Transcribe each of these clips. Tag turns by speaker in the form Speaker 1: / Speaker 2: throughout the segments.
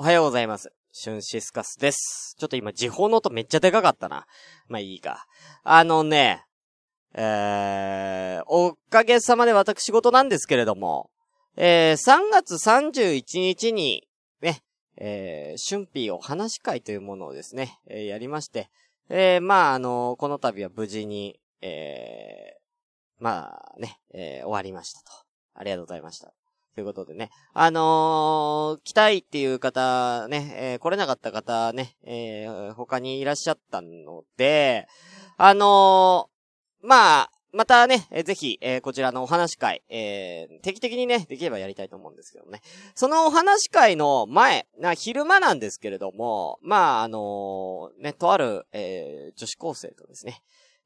Speaker 1: おはようございます。シュンシスカスです。ちょっと今、時報の音めっちゃでかかったな。まあいいか。あのね、えー、おかげさまで私事なんですけれども、えー、3月31日に、ね、えー、春ーお話会というものをですね、えーやりまして、えー、まあ、あのこの度は無事に、えー、まあね、えー終わりましたと。ありがとうございました。ということでね。あのー来たいっていう方ね、えー来れなかった方ね、えー他にいらっしゃったので、あのーまあ、またね、えーぜひ、えーこちらのお話会、えー定期的にね、できればやりたいと思うんですけどね。そのお話会の前、な、昼間なんですけれども、まあ、あのーね、とある、え女子高生とですね、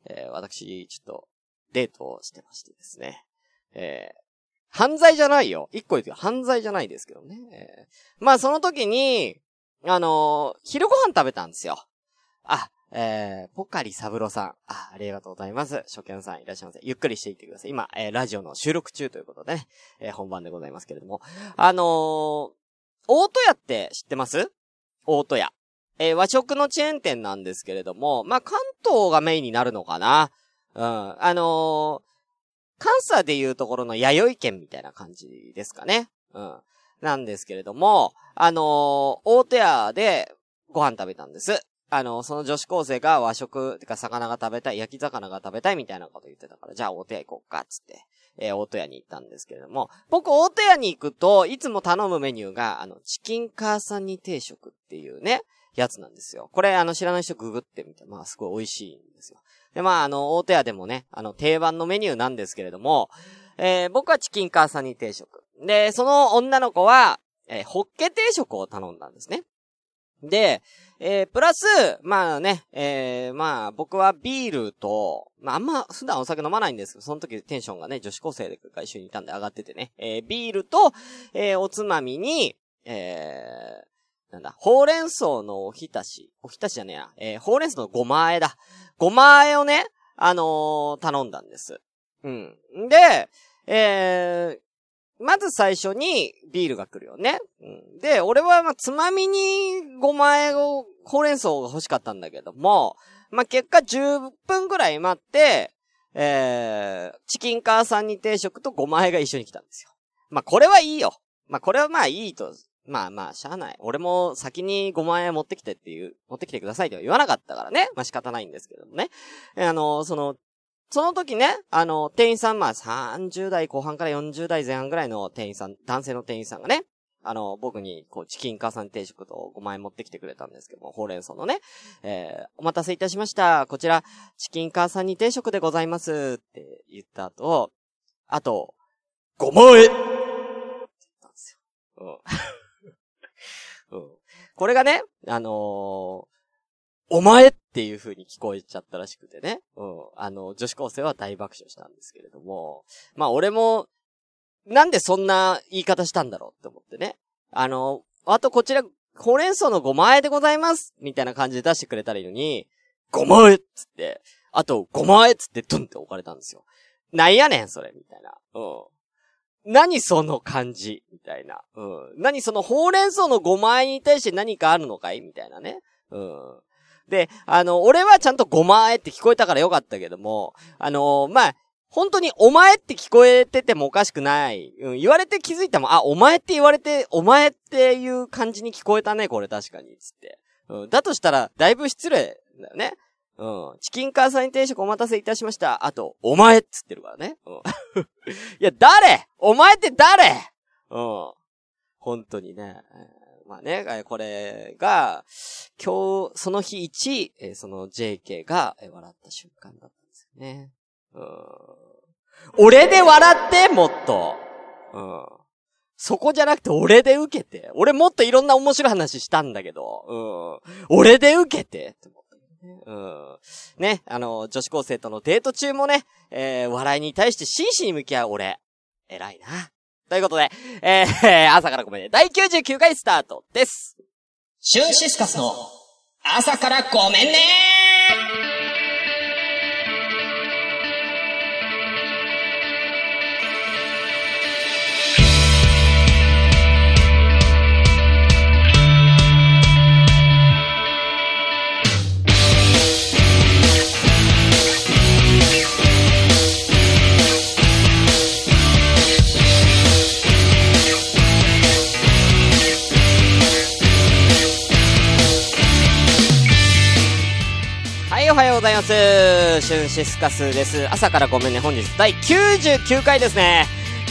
Speaker 1: え私、ちょっと、デートをしてましてですね、えー犯罪じゃないよ。一個言って犯罪じゃないですけどね。えまあその時に、あのー昼ご飯食べたんですよ。あ、えー、ポカリサブロさん。あ、ありがとうございます。初見さんいらっしゃいませ。ゆっくりしていってください。今、えーラジオの収録中ということでね、えー本番でございますけれども。あのー、大戸屋って知ってます？大戸屋。えー和食のチェーン店なんですけれども、まあ、関東がメインになるのかな。うん。あのー関西でいうところの弥生県みたいな感じですかね。うん。なんですけれども、あのー大手屋でご飯食べたんです。あのーその女子高生が和食、てか魚が食べたい、焼き魚が食べたいみたいなこと言ってたから、じゃあ大手屋行こうか、つって、えー大手屋に行ったんですけれども、僕大手屋に行くと、いつも頼むメニューが、あの、チキンカーサニ定食っていうね、やつなんですよ。これ、あの、知らない人ググってみて、まあ、すごい美味しいんですよ。で、まあ、あの、大手屋でもね、あの、定番のメニューなんですけれども、えー僕はチキンカーサニー定食。で、その女の子は、えーホッケ定食を頼んだんですね。で、えープラス、まあね、えーまあ、僕はビールと、まあ、あんま普段お酒飲まないんですけど、その時テンションがね、女子高生が一緒にいたんで上がっててね、えービールと、えーおつまみに、えーなんだ、ほうれん草のおひたし、おひたしじゃねえな、えーほうれん草のごま和えだ。ごま和えをね、あのー頼んだんです。うん。で、えー、まず最初にビールが来るよね。うん、で、俺はまあつまみにごま和えを、ほうれん草が欲しかったんだけども、まあ結果10分ぐらい待って、えー、チキンカーさんに定食とごま和えが一緒に来たんですよ。まあこれはいいよ。まあこれはまあいいと、まあまあしゃあない。俺も先にごま和え持ってきてっていう、持ってきてくださいとは言わなかったからね。まあ仕方ないんですけどもね。あの、その、その時ね、あの、店員さん、まあ、30代後半から40代前半ぐらいの店員さん、男性の店員さんがね、あの、僕に、こう、チキンカーさん定食と5万円持ってきてくれたんですけども、ほうれん草のね、えー、お待たせいたしました。こちら、チキンカーさんに定食でございます。って言った後、あと、5万円って言ったんですよ。うん。うん。これがね、あのーお前っていう風に聞こえちゃったらしくてね。うん。あの、女子高生は大爆笑したんですけれども。まあ俺も、なんでそんな言い方したんだろうって思ってね。あの、あとこちら、ほうれん草の5万円でございますみたいな感じで出してくれたらいいのに、5万円っつって、あと5万円っつってドンって置かれたんですよ。なんやねん、それ、みたいな。うん。何その感じ？みたいな。うん。何そのほうれん草の5万円に対して何かあるのかい？みたいなね。うん。で、あの、俺はちゃんと5万円って聞こえたからよかったけども、あのまあ、本当にお前って聞こえててもおかしくない。うん、言われて気づいたもん、あ、お前って言われて、お前っていう感じに聞こえたね、これ確かに、つって。うん、だとしたら、だいぶ失礼だよね。うん。チキンカーサイン定食お待たせいたしました。あと、お前っつってるからね。うん。いや、誰？お前って誰？うん。本当にね。まあね、これが、今日、その日一、えその JK が、笑った瞬間だったんですよね。うん。俺で笑って、もっと。うん。そこじゃなくて俺で受けて。俺もっといろんな面白い話したんだけど。うん。俺で受けて。ってうん。ね、あの、女子高生とのデート中もね、えー笑いに対して真摯に向き合う俺。偉いな。ということで、えー、朝からごめんね。第99回スタートです。
Speaker 2: シュンシスカスの朝からごめんね
Speaker 1: シュンシスカスです。朝からごめんね。本日第99回ですね。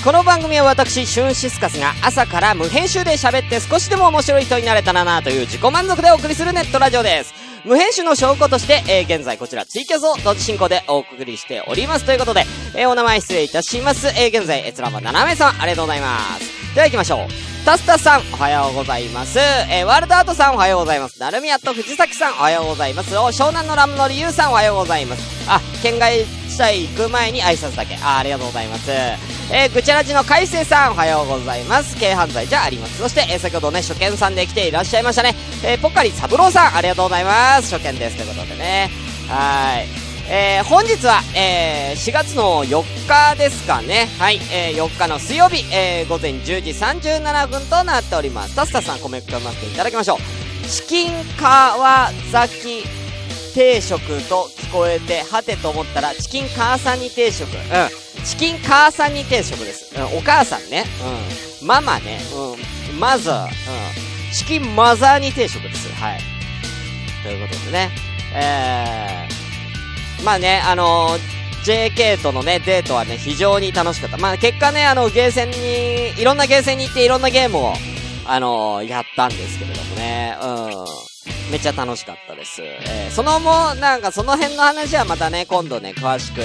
Speaker 1: この番組は私、シュンシスカスが朝から無編集で喋って少しでも面白い人になれたらなという自己満足でお送りするネットラジオです。無編集の証拠として、えー現在こちらツイキャスを同時進行でお送りしております。ということで、えーお名前失礼いたします。えー現在、閲覧は斜めさん、ありがとうございます。では行きましょう。タスタさん、おはようございます。えーワールドアートさん、おはようございます。なるみやと藤崎さん、おはようございます。お湘南のラムの理由さん、おはようございます。あ、県外地帯行く前に挨拶だけ。あ、ありがとうございます。えー、ぐちゃらじの海星さん、おはようございます。軽犯罪じゃあります。そして、えー先ほどね、初見さんで来ていらっしゃいましたね。えー、ポッカリ三郎さん、ありがとうございます。初見です。ということでね。はい。えー、本日は、えー、4月の4日ですかね。はい、えー、4日の水曜日、えー、午前10時37分となっております。タスタさん、コメント読ませていただきましょう。チキン川崎定食と聞こえて、はてと思ったら、チキン母さんに定食。うん。チキン母さんに定食です。うん、お母さんね。うん。ママね。うん。マザー。うん。チキンマザーに定食です。はい。ということでね。えー、まあね、あのー JK とのね、デートはね、非常に楽しかった。まあ結果ね、あの、ゲーセンに、いろんなゲーセンに行っていろんなゲームを、あのーやったんですけれどもね。うん。めっちゃ楽しかったです。えーそのも、なんかその辺の話はまたね、今度ね、詳しく、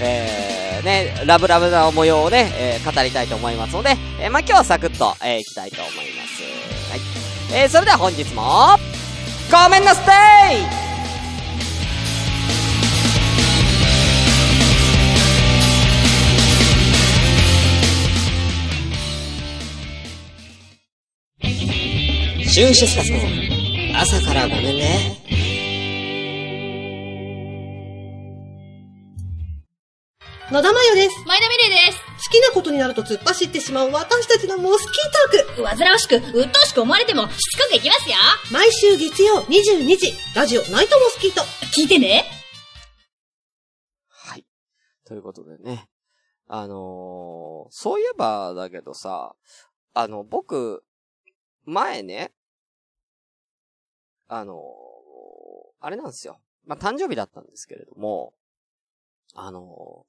Speaker 1: えー、ね、ラブラブな模様をね、えー語りたいと思いますので、えーまあ、今日はサクッと、えー、いきたいと思います。はい。えー、それでは本日も、ごめんなステイシュンシスカスの朝からごめんね。
Speaker 3: 野田真代です。
Speaker 4: 前田美玲です。
Speaker 3: 好きなことになると突っ走ってしまう私たちのモスキートーク。
Speaker 4: 煩わしく、鬱陶しく思われても、しつこくいきますよ。
Speaker 3: 毎週月曜22時、ラジオナイトモスキート。
Speaker 4: 聞いてね。
Speaker 1: はい。ということでね。あのーそういえばだけどさ、あの、僕、前ね、あのあれなんですよ。まあ、誕生日だったんですけれども、あの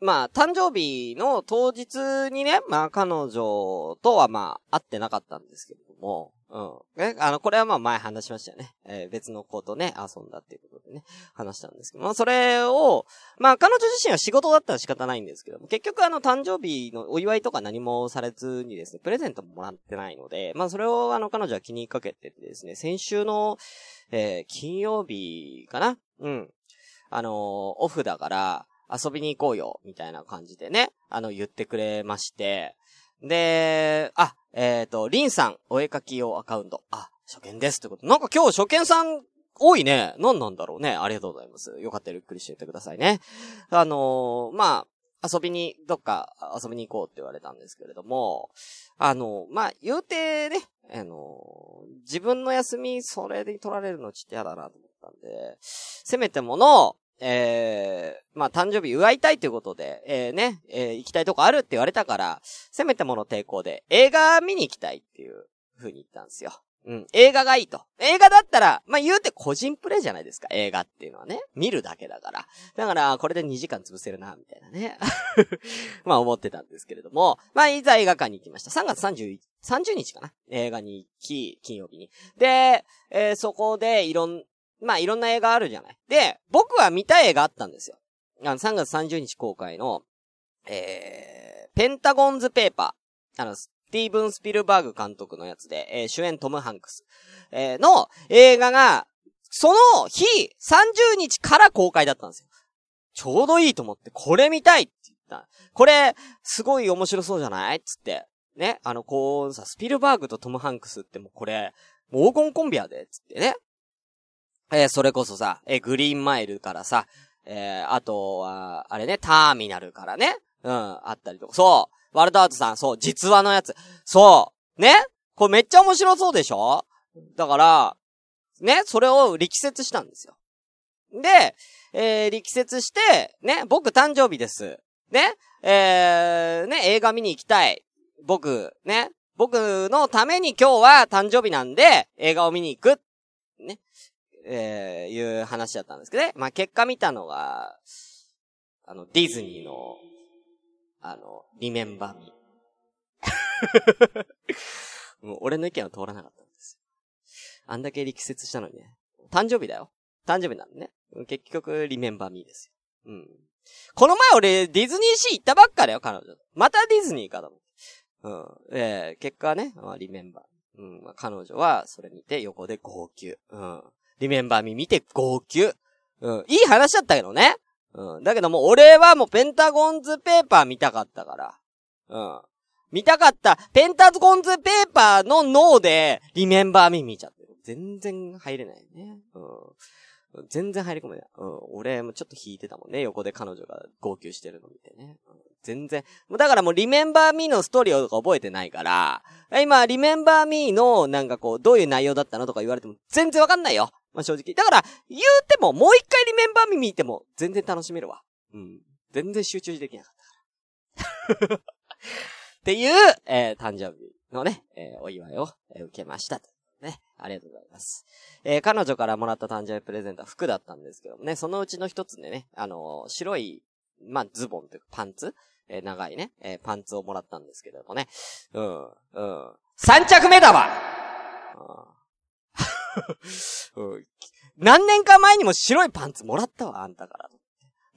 Speaker 1: まあ、誕生日の当日にね、まあ、彼女とはまあ、会ってなかったんですけれども、うん。ね、あの、これはまあ前話しましたよね。えー別の子とね、遊んだっていね、話したんですけど、まあ、それを、まあ、彼女自身は仕事だったら仕方ないんですけども、結局あの、誕生日のお祝いとか何もされずにですね、プレゼントももらってないので、まあ、それをあの、彼女は気にかけてですね、先週の、えー金曜日かな？うん。あのーオフだから、遊びに行こうよ、みたいな感じでね、あの、言ってくれまして、で、あ、えっ、と、リンさん、お絵描き用アカウント。あ、初見ですってこと。なんか今日初見さん多いね。何なんだろうね。ありがとうございます。よかったらゆっくりしていてくださいね。あのーまあ、遊びに、どっか遊びに行こうって言われたんですけれども、あのまあ、言うてね、あの自分の休みそれで取られるのちょっと嫌だなと思ったんで、せめてもの、えー、まあ、誕生日祝いたいということで、えー、ね、えー、行きたいとこあるって言われたから、せめてもの抵抗で映画見に行きたいっていう風に言ったんですよ。うん。映画がいいと。映画だったら、まあ、言うて個人プレイじゃないですか、映画っていうのはね。見るだけだから。だから、これで2時間潰せるな、みたいなね。まあ、思ってたんですけれども。まあ、いざ映画館に行きました。3月30、30日かな映画に行き、金曜日に。で、えーそこでいろん、まあ、いろんな映画あるじゃない。で、僕は見たい映画あったんですよ。あの、3月30日公開の、えー、ペンタゴンズペーパー。あの、スティーブン・スピルバーグ監督のやつで、えー主演トム・ハンクス、えーの映画が、その日、30日から公開だったんですよ。ちょうどいいと思って、これ見たいって言った。これ、すごい面白そうじゃない？つって。ね。あの、こうさ、スピルバーグとトム・ハンクスってもうこれ、黄金コンビやで、つってね。えーそれこそさ、えーグリーンマイルからさ、えーあとは、あれね、ターミナルからね、うん、あったりとか、そう、ワルドアートさん、そう、実話のやつ、そう、ね？これめっちゃ面白そうでしょ？だから、ね、それを力説したんですよ。で、えー力説して、ね、僕誕生日です。ね、えー、ね、映画見に行きたい。僕、ね、僕のために今日は誕生日なんで、映画を見に行く。ね？えー、いう話だったんですけどね。まあ、結果見たのが、あの、ディズニーの、あの、リメンバーミー。もう俺の意見は通らなかったんですよ。あんだけ力説したのにね。誕生日だよ。誕生日なんでね。結局、リメンバーミーですよ。うん。この前俺、ディズニーシー行ったばっかだよ、彼女。またディズニーかと思って。うん。えー、結果ね、まあ、リメンバー。うん、まあ、彼女は、それ見て横で号泣。うん。リメンバーミー見て号泣。うん。いい話だったけどね。うん。だけどもう、俺はもうペンタゴンズペーパー見たかったから。うん。見たかった、ペンタゴンズペーパーの脳で、リメンバーミー見ちゃってる。全然入れないね。うん。全然入り込めない。うん。俺もちょっと引いてたもんね。横で彼女が号泣してるの見てね。うん、全然。もうだからもうリメンバーミーのストーリーを覚えてないから、今、リメンバーミーのなんかこう、どういう内容だったのとか言われても全然わかんないよ。まあ、正直。だから、言うても、もう一回リメンバーミー見ても全然楽しめるわ。うん。全然集中できなかったから。っていう、えー、誕生日のね、えー、お祝いを、えー、受けました。ね。ありがとうございます。えー、彼女からもらった誕生日プレゼントは服だったんですけどもね、そのうちの一つでね、あのー、白い、まあ、ズボンというかパンツ？えー、長いね、えー、パンツをもらったんですけどもね。うん、うん。3着目だわうん、何年か前にも白いパンツもらったわ、あんたから。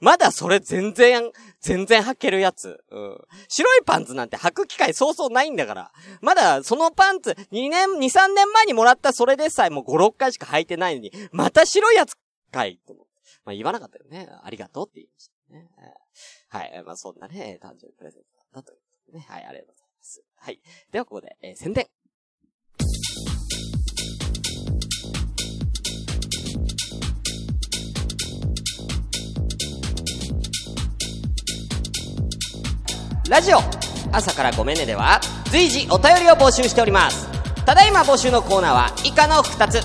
Speaker 1: まだそれ全然、全然履けるやつ。うん。白いパンツなんて履く機会そうそうないんだから。まだそのパンツ、2年、2、3年前にもらったそれでさえもう5、6回しか履いてないのに、また白いやつかいまあ言わなかったよね。ありがとうって言いましたね。はい。まあそんなね、誕生日プレゼントだったということでね。はい、ありがとうございます。はい。ではここで、えー、宣伝。ラジオ。朝からごめんねでは随時お便りを募集しております。ただいま募集のコーナーは以下の2つ。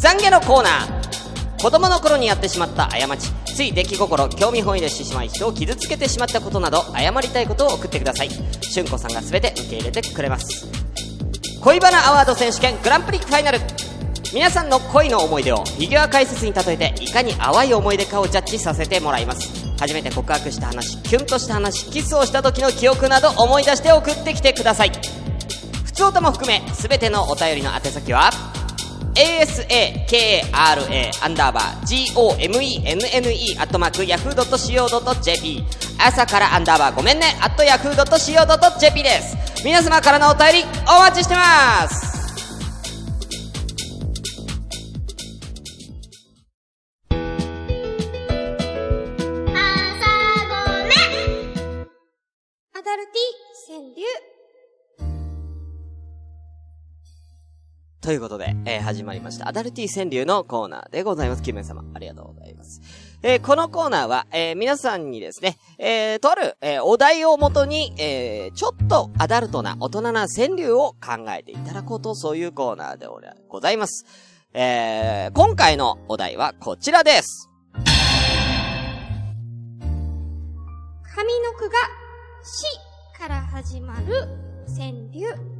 Speaker 1: 懺悔のコーナー。子供の頃にやってしまった過ち。つい出来心興味本位でしてしまい人を傷つけてしまったことなど謝りたいことを送ってください。しゅんこさんが全て受け入れてくれます。恋バナアワード選手権グランプリファイナル。皆さんの恋の思い出をフィギュア解説に例えていかに淡い思い出かをジャッジさせてもらいます。初めて告白した話キュンとした話キスをした時の記憶など思い出して送ってきてください。普通音も含め全てのお便りの宛先は asakara アンダーバー gomenne アットマーク yahoo.co.jp 朝からアンダーバーごめんねアット yahoo.co.jp です。皆様からのお便りお待ちしてます。ということで、えー、始まりました。アダルティ川柳のコーナーでございます。キム様、ありがとうございます。えー、このコーナーは、えー、皆さんにですね、えー、とある、えー、お題をもとに、えー、ちょっとアダルトな大人な川柳を考えていただこうと、そういうコーナーでございます。えー、今回のお題はこちらです。
Speaker 3: 上の句が、しから始まる川柳。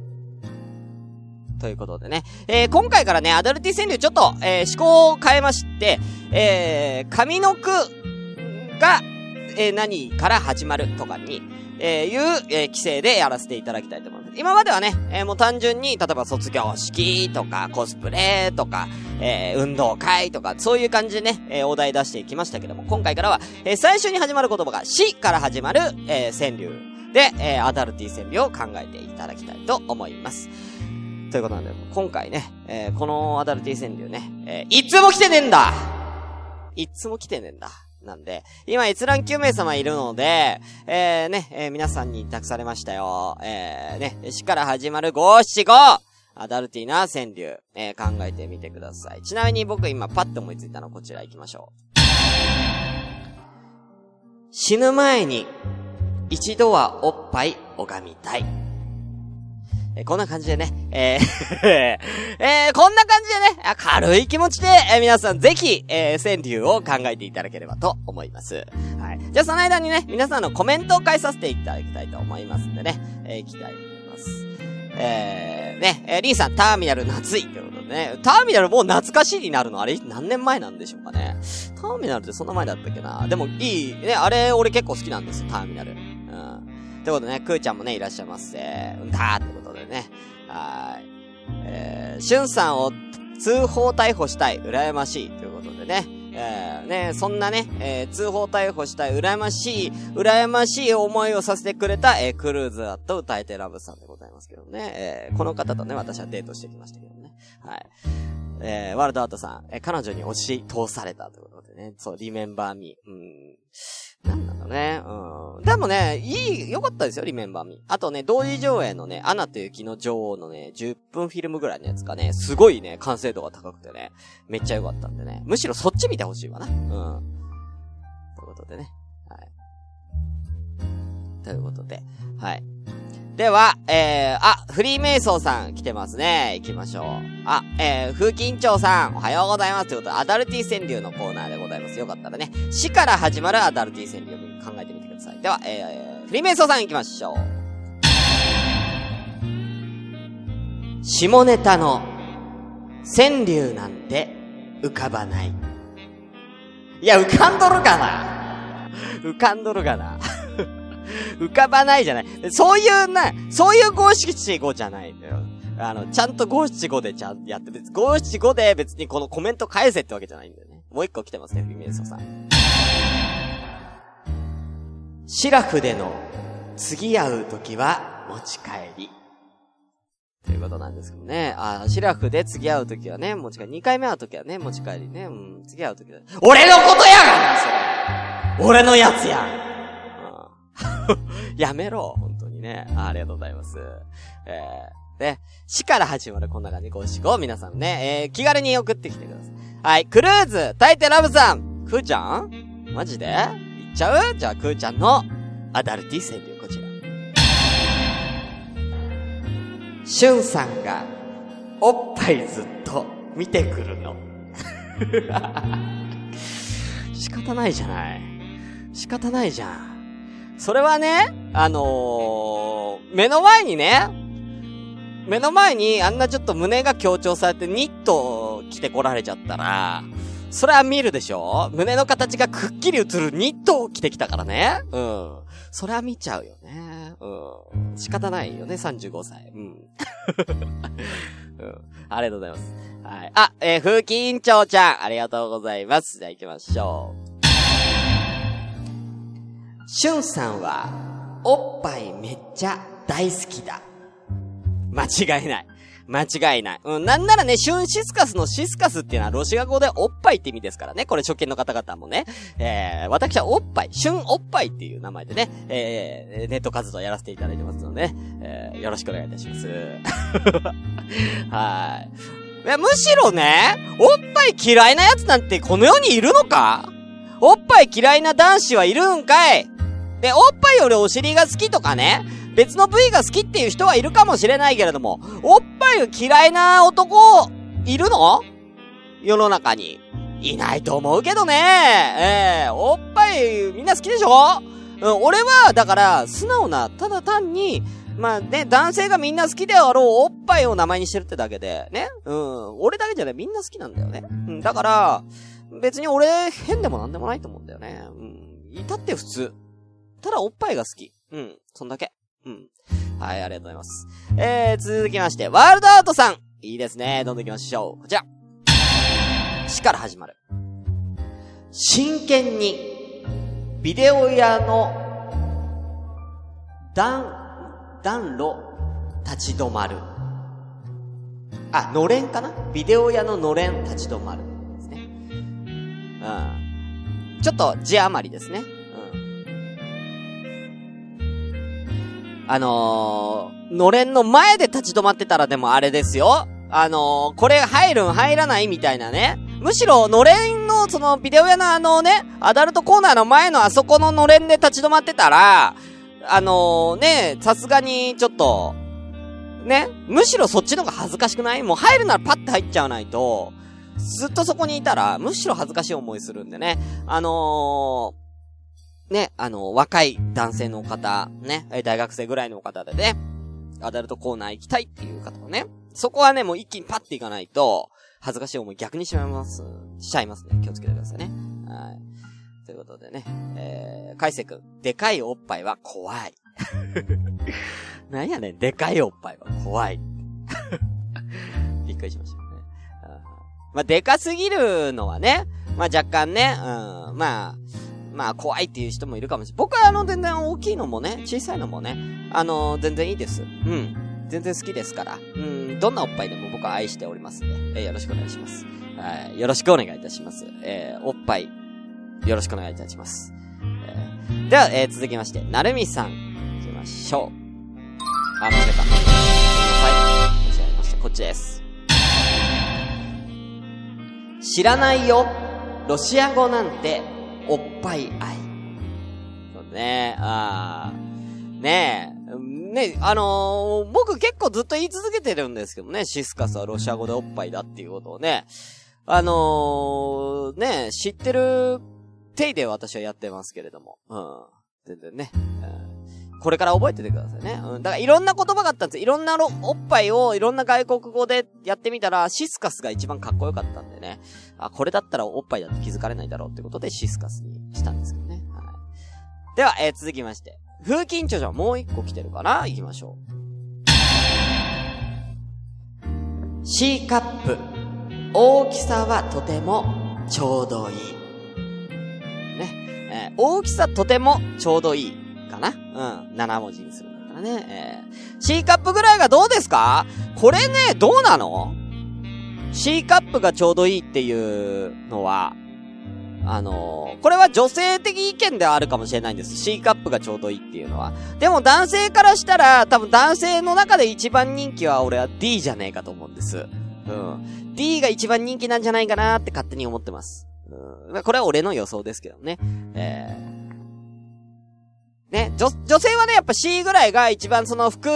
Speaker 1: ということでね。えー、今回からね、アダルティ川柳ちょっと、えー、思考を変えまして、えー、上の句が、えー、何から始まるとかに、えー、いう、えー、規制でやらせていただきたいと思います。今まではね、えー、もう単純に、例えば卒業式とか、コスプレとか、えー、運動会とか、そういう感じでね、えー、お題出していきましたけども、今回からは、えー、最初に始まる言葉が、しから始まる、えー、川柳で、えー、アダルティ川柳を考えていただきたいと思います。ということなんで、今回ね、えー、このアダルティ川柳ね、えー、いつも来てねえんだいつも来てねえんだ。なんで、今閲覧9名様いるので、えー、ね、えー、皆さんに託されましたよ。えー、ね、死から始まる五七五アダルティな川柳、えー、考えてみてください。ちなみに僕今パッと思いついたのこちら行きましょう。死ぬ前に、一度はおっぱい拝みたい。えこんな感じでね、えー えー、こんな感じでね、軽い気持ちで、えー、皆さんぜひ、えー、川柳を考えていただければと思います。はい。じゃあその間にね、皆さんのコメントを返させていただきたいと思いますんでね、えー、行きたいと思います。えー、ね、えー、リーさん、ターミナル夏いということでね。ターミナルもう懐かしいになるのあれ何年前なんでしょうかね。ターミナルってそんな前だったっけな。でもいい、ね、あれ俺結構好きなんですよ、ターミナル。うん。ってことでね、くーちゃんもね、いらっしゃいませ。うんだーってことでね。はーい。えー、しゅんさんを通報逮捕したい。羨ましい。ということでね。えー、ね、そんなね、えー、通報逮捕したい、羨ましい、羨ましい思いをさせてくれた、えー、クルーズアット歌えてラブさんでございますけどね。えー、この方とね、私はデートしてきましたけどね。はい。えー、ワールドアートさん、えー、彼女に押し通されたということでね、そう、リメンバーミー。うん。なんだろうね。うん。でもね、いい、良かったですよ、リメンバーミ。あとね、同時上映のね、アナと雪の女王のね、10分フィルムぐらいのやつがね、すごいね、完成度が高くてね、めっちゃ良かったんでね。むしろそっち見てほしいわな。うん。ということでね。はい。ということで、はい。では、えー、あ、フリーメイソーさん来てますね。行きましょう。あ、えー、風紀委員長さん、おはようございます。ということで、アダルティ川柳のコーナーでございます。よかったらね、死から始まるアダルティ川柳考えてみてください。では、えー、フリーメイソーさん行きましょう。下ネタの川柳なんて浮かばない。いや、浮かんどるかな浮かんどるかな 浮かばないじゃない。そういうな、そういう五七五じゃないんだよ。あの、ちゃんと五七五でちゃんとやってて、五七五で別にこのコメント返せってわけじゃないんだよね。もう一個来てますね、フィミエソさん。シラフでの次会う時は持ち帰り。ということなんですけどね。あ、シラフで次会う時はね、持ち帰り。二回目会う時はね、持ち帰りね。うん、次会う時は。俺のことやがな、それ俺のやつや やめろ、本当にねあ。ありがとうございます。えー、ね、死から始まるこんな感じ、ごしご、皆さんね、えー、気軽に送ってきてください。はい、クルーズ、タイテラブさん、クーちゃん？マジで？行っちゃう？じゃあ、クーちゃんのアダルティ川柳、こちら。シュンさんが、おっぱいずっと見てくるの。仕方ないじゃない。仕方ないじゃん。それはね、あのー、目の前にね、目の前にあんなちょっと胸が強調されてニット着てこられちゃったら、それは見るでしょ？胸の形がくっきり映るニットを着てきたからね。うん。それは見ちゃうよね。うん。仕方ないよね、35歳。うん。うん。ありがとうございます。はい。あ、えー、風紀委員長ちゃん、ありがとうございます。じゃあ行きましょう。しゅんさんは、おっぱいめっちゃ大好きだ。間違いない。間違いない。うん、なんならね、シュンシスカスのシスカスっていうのはロシア語でおっぱいって意味ですからね。これ初見の方々もね。えー、私はおっぱい、シュンおっぱいっていう名前でね、えー、ネット活動やらせていただいてますので、ね、えー、よろしくお願いいたします。はい。いや、むしろね、おっぱい嫌いな奴なんてこの世にいるのか？おっぱい嫌いな男子はいるんかい？で、おっぱいよりお尻が好きとかね、別の部位が好きっていう人はいるかもしれないけれども、おっぱいが嫌いな男、いるの？世の中に。いないと思うけどね。ええー、おっぱいみんな好きでしょ？うん、俺は、だから、素直な、ただ単に、まあね、男性がみんな好きであろうおっぱいを名前にしてるってだけで、ね？うん、俺だけじゃない、みんな好きなんだよね。うん、だから、別に俺、変でもなんでもないと思うんだよね。うん、いたって普通。ただおっぱいが好き。うん。そんだけ。うん。はい、ありがとうございます。えー、続きまして、ワールドアートさん。いいですね。どんどん行きましょう。こちら。死から始まる。真剣に、ビデオ屋の、暖、暖炉、立ち止まる。あ、のれんかな？ビデオ屋ののれん立ち止まる。ですね。うん。ちょっと字余りですね。あのー、のれんの前で立ち止まってたらでもあれですよ。あのー、これ入るん入らないみたいなね。むしろ、のれんの、その、ビデオ屋のあのね、アダルトコーナーの前のあそこののれんで立ち止まってたら、あのー、ね、さすがに、ちょっと、ね、むしろそっちの方が恥ずかしくない？もう入るならパッて入っちゃわないと、ずっとそこにいたら、むしろ恥ずかしい思いするんでね。あのー、ね、あの、若い男性の方、ね、大学生ぐらいの方でね、アダルトコーナー行きたいっていう方もね、そこはね、もう一気にパッていかないと、恥ずかしい思い逆にしまいます、しちゃいますね。気をつけてくださいね。はい。ということでね、えー、海星くん、でかいおっぱいは怖い。なんやねん、でかいおっぱいは怖い。びっくりしましたね。まあ、でかすぎるのはね、まあ若干ね、うん、まあ、まあ怖いっていう人もいるかもしれない。僕はあの全然大きいのもね、小さいのもね、あの全然いいです。うん。全然好きですから。うん、どんなおっぱいでも僕は愛しておりますんで、えー、よろしくお願いします。はい、よろしくお願いいたします。えー、おっぱい、よろしくお願いいたします。えー、では、えー、続きまして、なるみさん、行きましょう。あ、間違えた。ごめんなさい。間違えました。こっちです。知らないよ。ロシア語なんて、おっぱい愛。そうね、あー。ねえ、ね、あのー、僕結構ずっと言い続けてるんですけどね、シスカスはロシア語でおっぱいだっていうことをね。あのー、ね、知ってる手で私はやってますけれども。うん。全然ね。うん、これから覚えててくださいね。うん。だからいろんな言葉があったんですよいろんなおっぱいをいろんな外国語でやってみたら、シスカスが一番かっこよかったんでね。あ、これだったらおっぱいだって気づかれないだろうってことでシスカスにしたんですけどね。はい。では、えー、続きまして。風紀委員長じゃもう一個来てるかな？行きましょう。C カップ。大きさはとてもちょうどいい。ね。えー、大きさとてもちょうどいいかな？うん。7文字にするんだったらね。えー、C カップぐらいがどうですか？これね、どうなの？?C カップがちょうどいいっていうのは、あのー、これは女性的意見ではあるかもしれないんです。C カップがちょうどいいっていうのは。でも男性からしたら、多分男性の中で一番人気は俺は D じゃねえかと思うんです。うん。D が一番人気なんじゃないかなって勝手に思ってます。うん。これは俺の予想ですけどね。えー。ね、女、女性はね、やっぱ C ぐらいが一番その服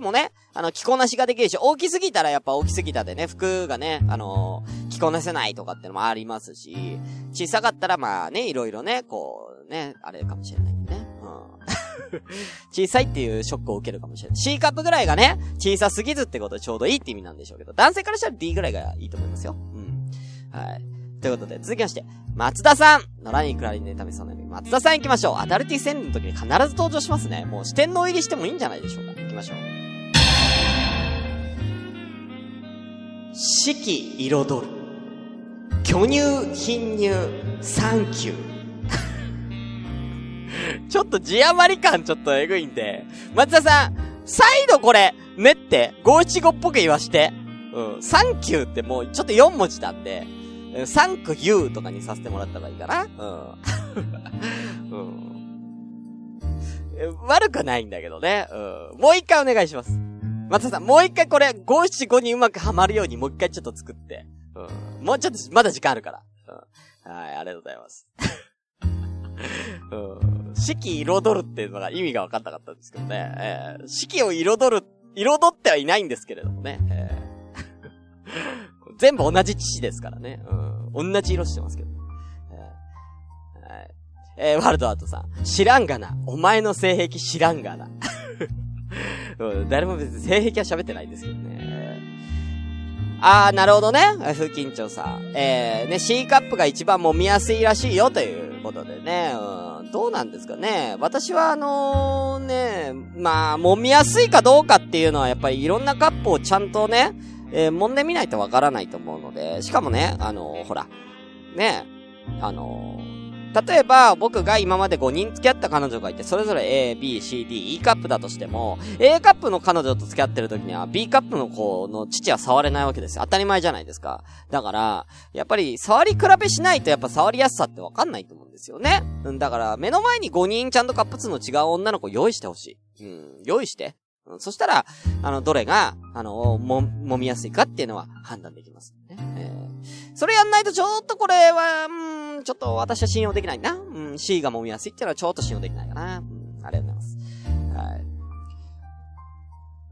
Speaker 1: もね、あの、着こなしができるし、大きすぎたらやっぱ大きすぎたでね、服がね、あのー、着こなせないとかってのもありますし、小さかったらまあね、いろいろね、こう、ね、あれかもしれないんでね。うん。小さいっていうショックを受けるかもしれない。C カップぐらいがね、小さすぎずってことでちょうどいいって意味なんでしょうけど、男性からしたら D ぐらいがいいと思いますよ。うん。はい。ということで、続きまして、松田さんのラニクラリネタミさんの松田さん行きましょう。アダルティ戦の時に必ず登場しますね。もう四天王入りしてもいいんじゃないでしょうか。行きましょう。四季彩る。巨乳、貧乳、サンキュー。ちょっと字余り感ちょっとエグいんで、松田さん、再度これ、練って、五七五っぽく言わして。うん。サンキューってもうちょっと4文字なんで、サンクユーとかにさせてもらった方がいいかな。うん。うん。悪くないんだけどね。うん。もう一回お願いします。松田さん、もう一回これ、五七五にうまくはまるようにもう一回ちょっと作って。うん。もうちょっと、まだ時間あるから。うん。はい、ありがとうございます。うん。四季彩るっていうのが意味が分かんなかったんですけどね。えー、四季を彩る、彩ってはいないんですけれどもね。えー、全部同じ父ですからね。うん。同じ色してますけど。えー、はい。えー、ワールドアートさん。知らんがな。お前の性癖知らんがな。うん、誰も別に性癖は喋ってないんですけどね。あー、なるほどね。風緊張さん。えー、ね、C カップが一番揉みやすいらしいよということでね。うん、どうなんですかね。私はあのー、ね、まあ、揉みやすいかどうかっていうのはやっぱりいろんなカップをちゃんとね、えー、揉んでみないとわからないと思うので、しかもね、あのー、ほら、ね、あのー例えば、僕が今まで5人付き合った彼女がいて、それぞれ A、B、C、D、E カップだとしても、A カップの彼女と付き合ってる時には、B カップの子の父は触れないわけですよ。当たり前じゃないですか。だから、やっぱり、触り比べしないとやっぱ触りやすさってわかんないと思うんですよね。うん、だから、目の前に5人ちゃんとカップ数の違う女の子用意してほしい。うん、用意して。うん、そしたら、あの、どれが、あの、も、揉みやすいかっていうのは判断できます、ね。えー、それやんないとちょっとこれは、うん、ちょっと私は信用できないな。うん、C が揉みやすいっていうのはちょっと信用できないかな。うん、ありがとうございます。はい。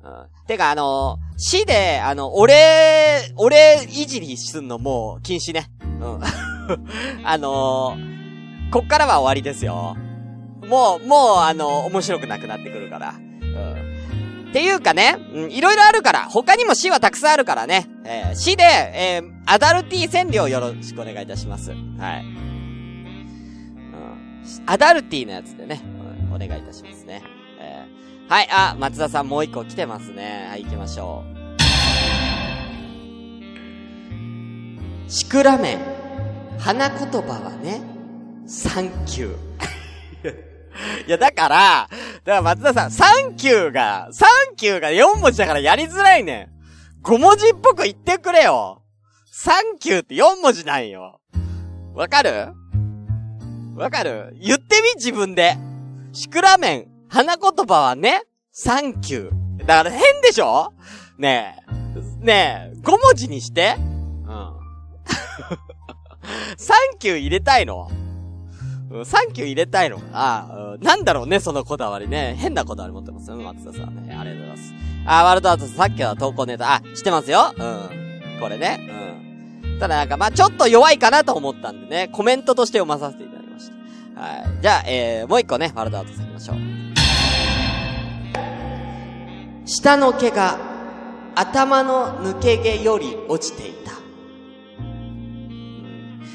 Speaker 1: うん。てか、あの、C で、あの、俺、俺いじりすんのもう禁止ね。うん。あのー、こっからは終わりですよ。もう、もう、あの、面白くなくなってくるから。っていうかね、うん、いろいろあるから、他にも死はたくさんあるからね、えー、死で、えー、アダルティー占領よろしくお願いいたします。はい。うん。アダルティーのやつでね、お願いいたしますね。えー、はい、あ、松田さんもう一個来てますね。はい、行きましょう。シクラメン。花言葉はね、サンキュー。いや、だから、だから松田さん、サンキューが、サンキューが4文字だからやりづらいねん。5文字っぽく言ってくれよ。サンキューって4文字なんよ。わかる？わかる？言ってみ自分で。シクラメン、花言葉はね、サンキュー。だから変でしょ？ねえ。ねえ、5文字にして。うん。サンキュー入れたいの、サンキュー入れたいのかな、うん、なんだろうね、そのこだわりね。変なこだわり持ってますよ、松田さんね。ありがとうございます。あ、ワールドアートさっきは投稿ネタ、あ、してますよ。うん。これね。うん。ただなんか、まあちょっと弱いかなと思ったんでね、コメントとして読まさせていただきました。はい。じゃあ、えー、もう一個ね、ワールドアートさん行きましょう。下の毛が、頭の抜け毛より落ちていた。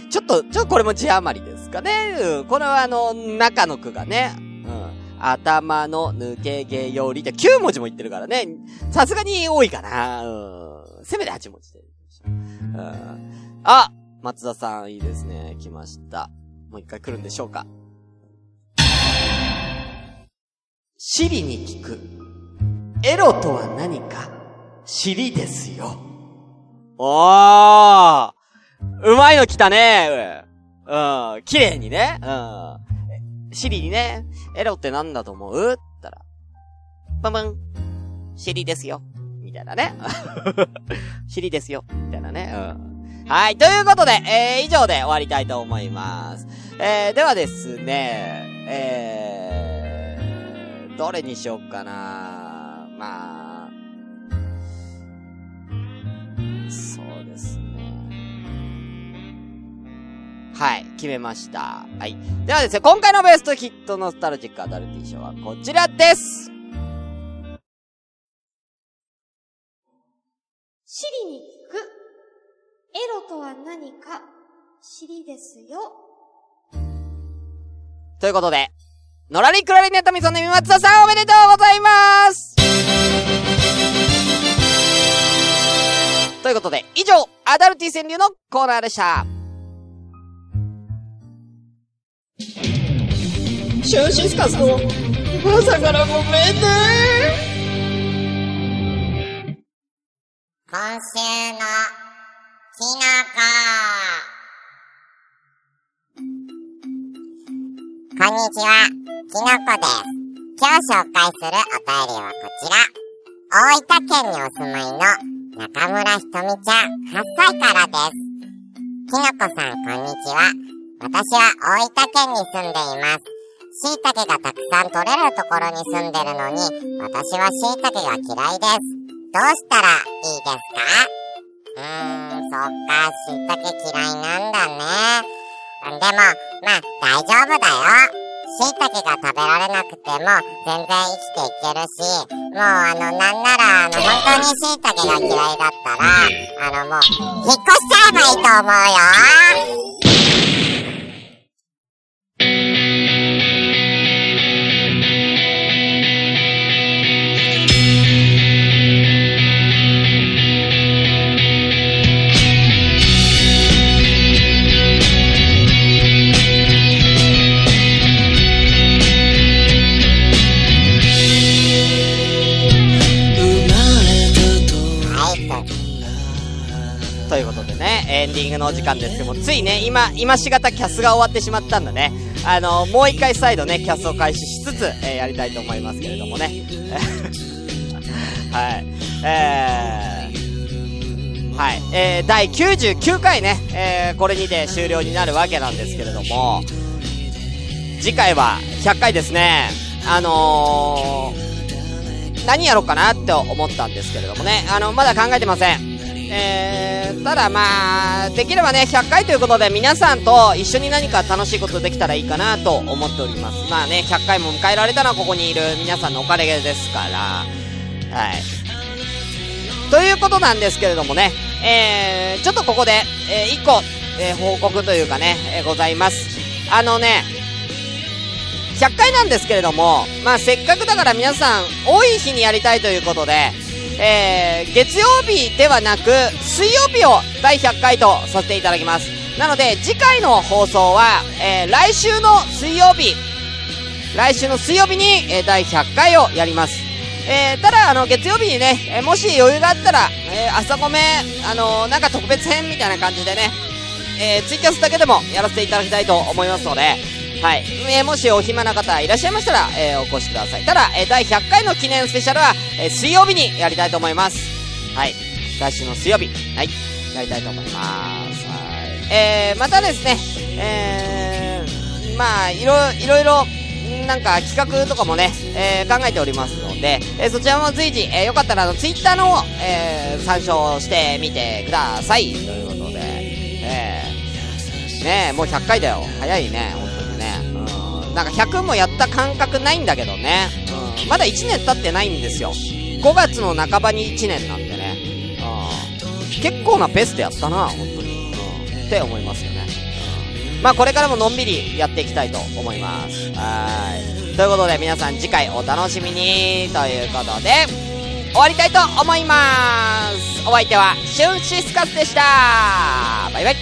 Speaker 1: ちょっと、ちょっとこれも字余りですかね。うん。これはあの、中の句がね。うん。頭の抜け毛よりって9文字も言ってるからね。さすがに多いかな。うん。せめて8文字で。うん。あ松田さん、いいですね。来ました。もう一回来るんでしょうか。尻に聞く。エロとは何か尻ですよ。おーうまいの来たねうん。綺麗にね。うん。シリにね、エロってなんだと思う？ったら、パンパン、シリですよ。みたいなね。シリですよ。みたいなね。うん。はい。ということで、えー、以上で終わりたいと思います。えー、ではですね、えー、どれにしよっかなまあ、はい、決めました。はい。ではですね、今回のベストヒットノスタルジックアダルティ賞はこちらです
Speaker 3: シリに聞く。エロとは何か、尻ですよ。
Speaker 1: ということで、のらりくらりネタミソネミ松田さんおめでとうございますということで、以上、アダルティ川柳のコーナーでした。
Speaker 2: シュンシスカスの朝からごめんね
Speaker 5: 今週のきのここんにちは、きのこです。今日紹介するお便りはこちら。大分県にお住まいの中村ひとみちゃん8歳からです。きのこさんこんにちは。私は大分県に住んでいます。椎茸がたくさん取れるところに住んでるのに、私は椎茸が嫌いです。どうしたらいいですか？うーん、そっか、椎茸嫌いなんだね。でも、まあ、大丈夫だよ。椎茸が食べられなくても、全然生きていけるし、もうあの、なんなら、あの、本当に椎茸が嫌いだったら、あの、もう、引っ越しちゃえばいいと思うよ。
Speaker 1: のお時間ですけども、ついね、今、今しがたキャスが終わってしまったんだね。あの、もう一回再度ね、キャスを開始しつつ、えー、やりたいと思いますけれどもね。はい。えー、はい。えー、第99回ね、えー、これにて終了になるわけなんですけれども、次回は100回ですね。あのー、何やろうかなって思ったんですけれどもね。あの、まだ考えてません。えー、ただまあ、できればね、100回ということで皆さんと一緒に何か楽しいことできたらいいかなと思っております。まあね、100回も迎えられたのはここにいる皆さんのおかげですから、はい。ということなんですけれどもね、えー、ちょっとここで、えー、一個、えー、報告というかね、えー、ございます。あのね、100回なんですけれども、まあ、せっかくだから皆さん、多い日にやりたいということで、えー、月曜日ではなく、水曜日を第100回とさせていただきます。なので、次回の放送は、えー、来週の水曜日、来週の水曜日に、えー、第100回をやります。えー、ただ、あの、月曜日にね、えー、もし余裕があったら、えー、朝ごめ、あの、なんか特別編みたいな感じでね、えー、ツイキャスだけでもやらせていただきたいと思いますので、はい。えー、もしお暇な方いらっしゃいましたら、えー、お越しください。ただ、えー、第100回の記念スペシャルは、えー、水曜日にやりたいと思います。はい。来週の水曜日、はい。やりたいと思います。はい。え、またですね、えー、まあ、いろ、いろいろ、なんか企画とかもね、えー、考えておりますので、えー、そちらも随時、えー、よかったらあの、ツイッターの方、え、参照してみてください。ということで、えー、ねもう100回だよ。早い、ね。うん、なんか100もやった感覚ないんだけどね。うん、まだ1年経ってないんですよ。5月の半ばに1年なんでね。うん、結構なペースでやったな、本当に。うん、って思いますよね。まあこれからものんびりやっていきたいと思います。はい。ということで皆さん次回お楽しみにということで、終わりたいと思います。お相手は、シュンシスカスでしたバイバイ